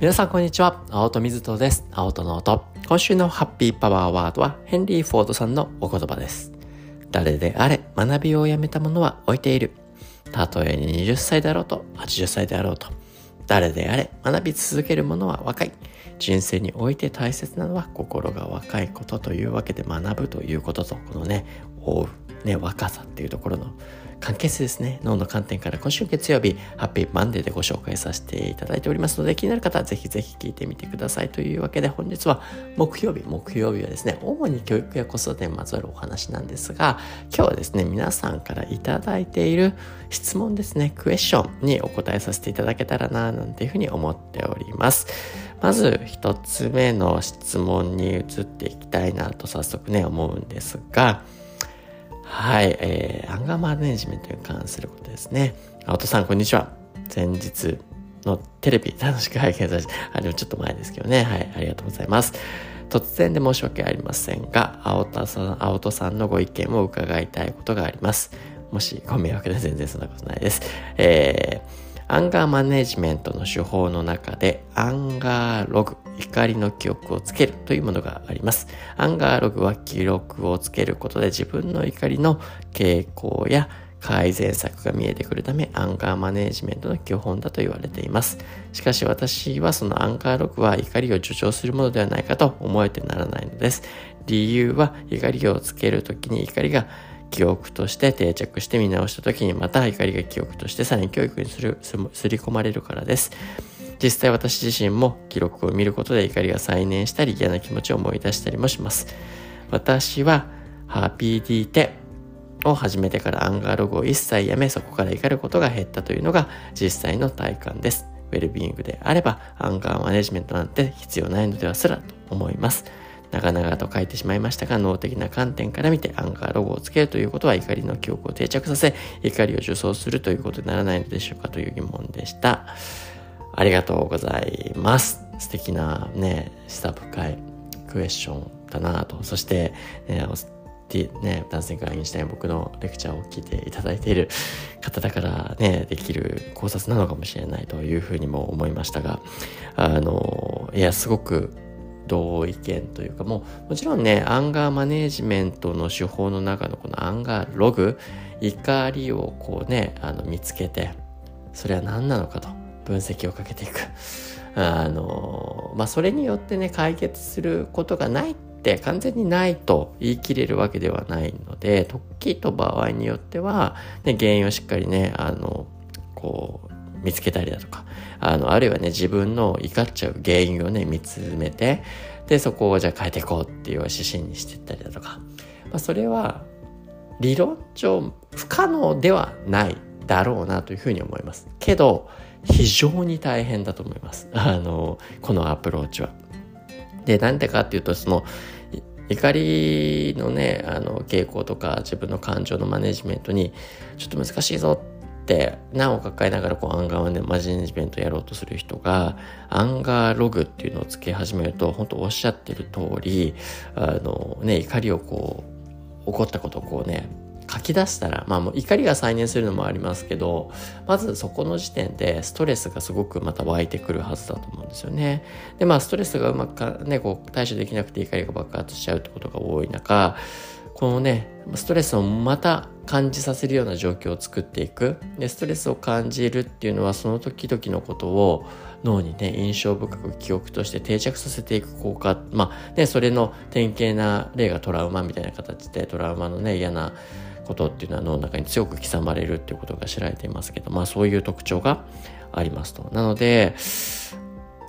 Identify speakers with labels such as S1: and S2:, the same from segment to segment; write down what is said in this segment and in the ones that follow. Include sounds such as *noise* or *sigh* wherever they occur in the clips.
S1: 皆さんこんにちは。青戸水戸です。青戸の音。今週のハッピーパワーワードはヘンリー・フォードさんのお言葉です。誰であれ学びをやめた者は置いている。たとえ20歳であろうと80歳であろうと。誰であれ学び続ける者は若い。人生において大切なのは心が若いことというわけで学ぶということと、このね、追う、ね、若さっていうところの関係性ですね。脳の観点から今週月曜日、ハッピーマンデーでご紹介させていただいておりますので、気になる方はぜひぜひ聞いてみてください。というわけで本日は木曜日、木曜日はですね、主に教育や子育てにまつわるお話なんですが、今日はですね、皆さんからいただいている質問ですね、クエスチョンにお答えさせていただけたらな、なんていうふうに思っております。まず一つ目の質問に移っていきたいなと早速ね、思うんですが、はい、えー、アンガーマネジメントに関することですね。青戸さん、こんにちは。前日のテレビ楽しく拝見させて、あ、でもちょっと前ですけどね。はい、ありがとうございます。突然で申し訳ありませんが、青田さん、青戸さんのご意見を伺いたいことがあります。もしご迷惑で全然そんなことないです。えーアンガーマネジメントの手法の中でアンガーログ、怒りの記憶をつけるというものがあります。アンガーログは記録をつけることで自分の怒りの傾向や改善策が見えてくるためアンガーマネジメントの基本だと言われています。しかし私はそのアンガーログは怒りを助長するものではないかと思えてならないのです。理由は怒りをつけるときに怒りが記憶として定着して見直した時にまた怒りが記憶としてさらに教育にするすり込まれるからです。実際私自身も記録を見ることで怒りが再燃したり嫌な気持ちを思い出したりもします。私はハーピー d テを始めてからアンガーログを一切やめそこから怒ることが減ったというのが実際の体感です。ウェルビーイングであればアンガーマネジメントなんて必要ないのではすらと思います。長々と書いてしまいましたが、脳的な観点から見てアンガーログをつけるということは怒りの記憶を定着させ、怒りを助長するということにならないのでしょうかという疑問でした。ありがとうございます。素敵なね、下深いクエスチョンだなと。そして、ね、ね、男性からインシュタイン僕のレクチャーを聞いていただいている方だからね、できる考察なのかもしれないというふうにも思いましたが、あの、いや、すごく同意見というかもうもちろんねアンガーマネージメントの手法の中のこのアンガーログ怒りをこうねあの見つけてそれは何なのかと分析をかけていく。*laughs* あのまあそれによってね解決することがないって完全にないと言い切れるわけではないので時と場合によっては、ね、原因をしっかりねあのこう見つけたりだとか、あの、あるいはね、自分の怒っちゃう原因をね、見つめて、で、そこをじゃあ変えていこうっていう指針にしていったりだとか、まあ、それは、理論上不可能ではないだろうなというふうに思います。けど、非常に大変だと思います。*laughs* あの、このアプローチは。で、なんでかっていうと、その、怒りのね、あの、傾向とか自分の感情のマネジメントに、ちょっと難しいぞって難を抱えながらこうアンガーね、マジネジメントやろうとする人が、アンガーログっていうのをつけ始めると、本当おっしゃってる通り、あのね、怒りをこう、起こったことをこうね、書き出したら、まあもう怒りが再燃するのもありますけど、まずそこの時点でストレスがすごくまた湧いてくるはずだと思うんですよね。で、まあストレスがうまくね、こう対処できなくて怒りが爆発しちゃうってことが多い中、このね、ストレスをまた感じさせるような状況を作っていく。で、ストレスを感じるっていうのはその時々のことを脳にね、印象深く記憶として定着させていく効果。まあ、ね、それの典型な例がトラウマみたいな形で、トラウマのね、嫌なことっていうのは脳の中に強く刻まれるっていうことが知られていますけど、まあそういう特徴がありますと。なので、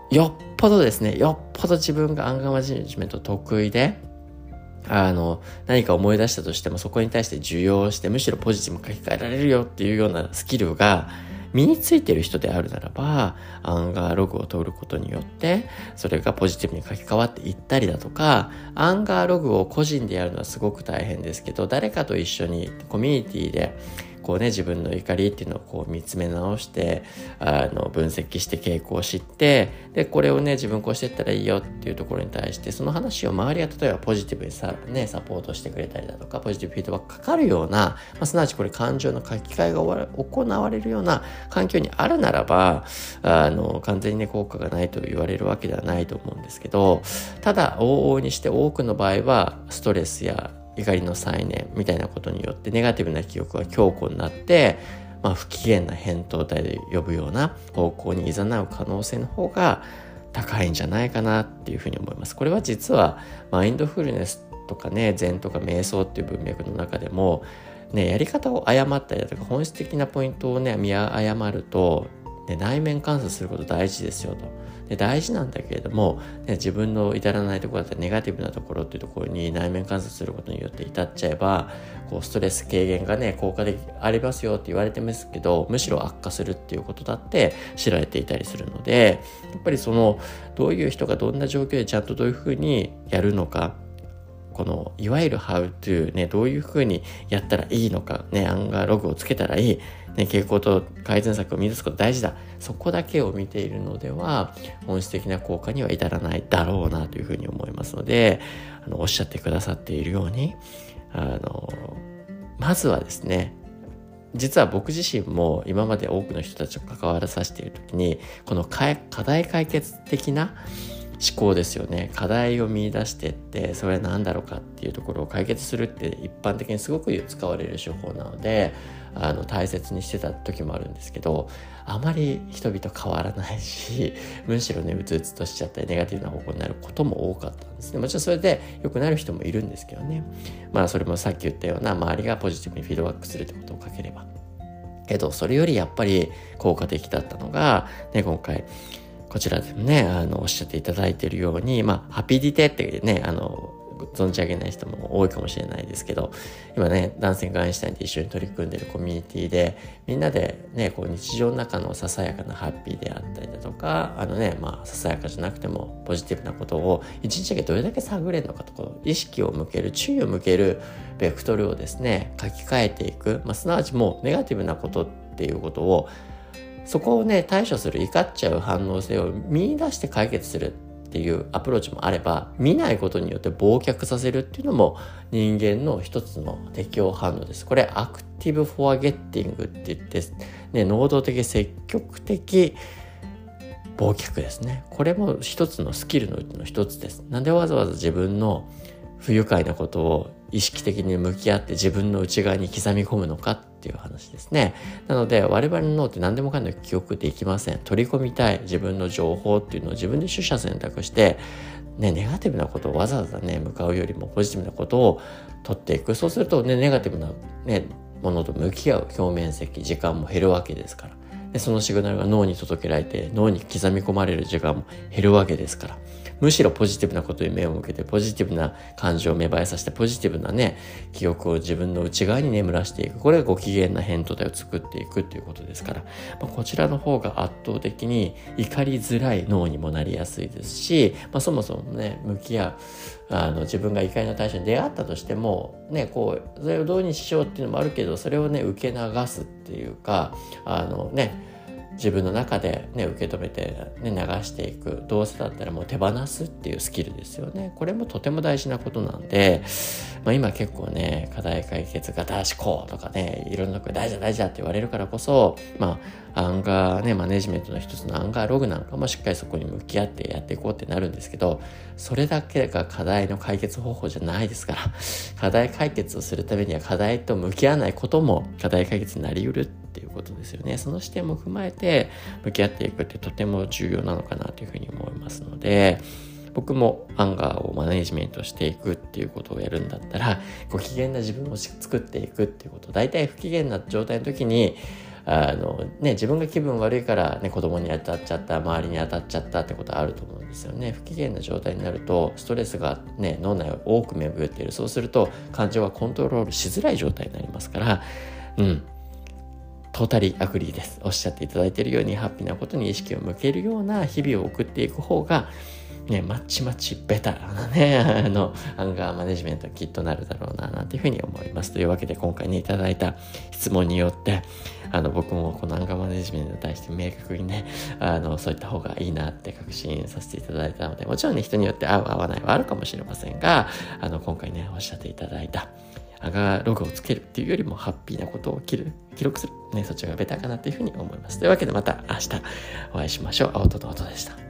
S1: よっぽどですね、よっぽど自分がアンガーマネジメント得意で、あの、何か思い出したとしてもそこに対して受容してむしろポジティブに書き換えられるよっていうようなスキルが身についてる人であるならば、アンガーログを取ることによって、それがポジティブに書き換わっていったりだとか、アンガーログを個人でやるのはすごく大変ですけど、誰かと一緒にコミュニティでこうね自分の怒りっていうのをこう見つめ直してあの分析して傾向を知ってでこれをね自分こうしていったらいいよっていうところに対してその話を周りが例えばポジティブにさ、ね、サポートしてくれたりだとかポジティブフィードバックかかるような、まあ、すなわちこれ感情の書き換えが行われるような環境にあるならばあの完全にね効果がないと言われるわけではないと思うんですけどただ往々にして多くの場合はストレスや怒りの再燃みたいなことによってネガティブな記憶が強固になってまあ、不機嫌な扁桃体で呼ぶような方向に誘う可能性の方が高いんじゃないかなっていうふうに思います。これは実はマインドフルネスとかね禅とか瞑想っていう文脈の中でもねやり方を誤ったりだとか本質的なポイントをね見誤ると、ね、内面観察すること大事ですよと。で大事なんだけれども、ね、自分の至らないところだったりネガティブなところっていうところに内面観察することによって至っちゃえばこうストレス軽減がね効果的ありますよって言われてますけどむしろ悪化するっていうことだって知られていたりするのでやっぱりそのどういう人がどんな状況でちゃんとどういうふうにやるのかこのいわゆる How to ねどういうふうにやったらいいのかねアンガーログをつけたらいいね、傾向と改善策を見出すこと大事だ。そこだけを見ているのでは本質的な効果には至らないだろうなというふうに思いますのであのおっしゃってくださっているようにあのまずはですね実は僕自身も今まで多くの人たちと関わらさせている時にこの課題解決的な思考ですよね。課題を見出してってそれは何だろうかっていうところを解決するって一般的にすごく使われる手法なのであの大切にしてた時もあるんですけどあまり人々変わらないし *laughs* むしろねうつうつとしちゃったりネガティブな方向になることも多かったんですね。もちろんそれで良くなる人もいるんですけどね。まあそれもさっき言ったような周りがポジティブにフィードバックするってことをかければ。けどそれよりやっぱり効果的だったのが、ね、今回こちらでもねあのおっしゃっていただいているようにまあハピディテってねあの存じ上げない人も多いかもしれないですけど今ね男性がアインシュタインと一緒に取り組んでるコミュニティでみんなでねこう日常の中のささやかなハッピーであったりだとかあのねまあささやかじゃなくてもポジティブなことを一日だけどれだけ探れるのかとか意識を向ける注意を向けるベクトルをですね書き換えていく、まあ、すなわちもうネガティブなことっていうことをそこをね対処する怒っちゃう反応性を見出して解決するっていうアプローチもあれば見ないことによって忘却させるっていうのも人間の一つの適応反応です。これアクティブフォアゲッティングって言って、ね、能動的積極的忘却ですね。これも一つのスキルのうちの一つです。なんでわざわざ自分の不愉快なことを意識的に向き合って自分の内側に刻み込むのかっていう話ですね。なので我々の脳って何でもかんでも記憶できません。取り込みたい自分の情報っていうのを自分で取捨選択して、ね、ネガティブなことをわざわざね、向かうよりもポジティブなことを取っていく。そうするとね、ネガティブなね、ものと向き合う表面積、時間も減るわけですから。でそのシグナルが脳に届けられて脳に刻み込まれる時間も減るわけですからむしろポジティブなことに目を向けてポジティブな感情を芽生えさせてポジティブなね記憶を自分の内側に眠らしていく。これがご機嫌な扁桃体を作っていくっていうことですから、まあ、こちらの方が圧倒的に怒りづらい脳にもなりやすいですし、まあ、そもそもね向き合うあの自分が怒りの対象に出会ったとしてもねこうそれをどうにしようっていうのもあるけどそれをね受け流すっていうかあのね自分の中でね受け止めて、ね、流していく。どうせだったらもう手放すっていうスキルですよね。これもとても大事なことなんで、まあ、今結構ね課題解決型思考とかねいろんな声大事だ大事だって言われるからこそまあアンガーねマネジメントの一つのアンガーログなんかもしっかりそこに向き合ってやっていこうってなるんですけどそれだけが課題の解決方法じゃないですから課題解決をするためには課題と向き合わないことも課題解決になりうるっていうことですよね。その視点も踏まえて向き合っていくってとても重要なのかなというふうに思いますので僕もアンガーをマネジメントしていくっていうことをやるんだったらご機嫌な自分を作っていくっていうこと大体不機嫌な状態の時にあのね、自分が気分悪いから、ね、子供に当たっちゃった周りに当たっちゃったってことあると思うんですよね。不機嫌な状態になるとストレスが、ね、脳内を多く巡っている。そうすると感情がコントロールしづらい状態になりますからうん。 totally agree です。おっしゃっていただいているように、ハッピーなことに意識を向けるような日々を送っていく方が、ね、まちまちベタなね、*laughs* あの、アンガーマネジメントきっとなるだろうな、なんていうふうに思います。というわけで今回ね、いただいた質問によって、あの、僕もこのアンガーマネジメントに対して明確にね、あの、そういった方がいいなって確信させていただいたので、もちろんね、人によって合う合わないはあるかもしれませんが、あの、今回ね、おっしゃっていただいた、アガログをつけるっていうよりもハッピーなことを記録する。ね、そっちがベターかなっていうふうに思います。というわけでまた明日お会いしましょう。青ととでした。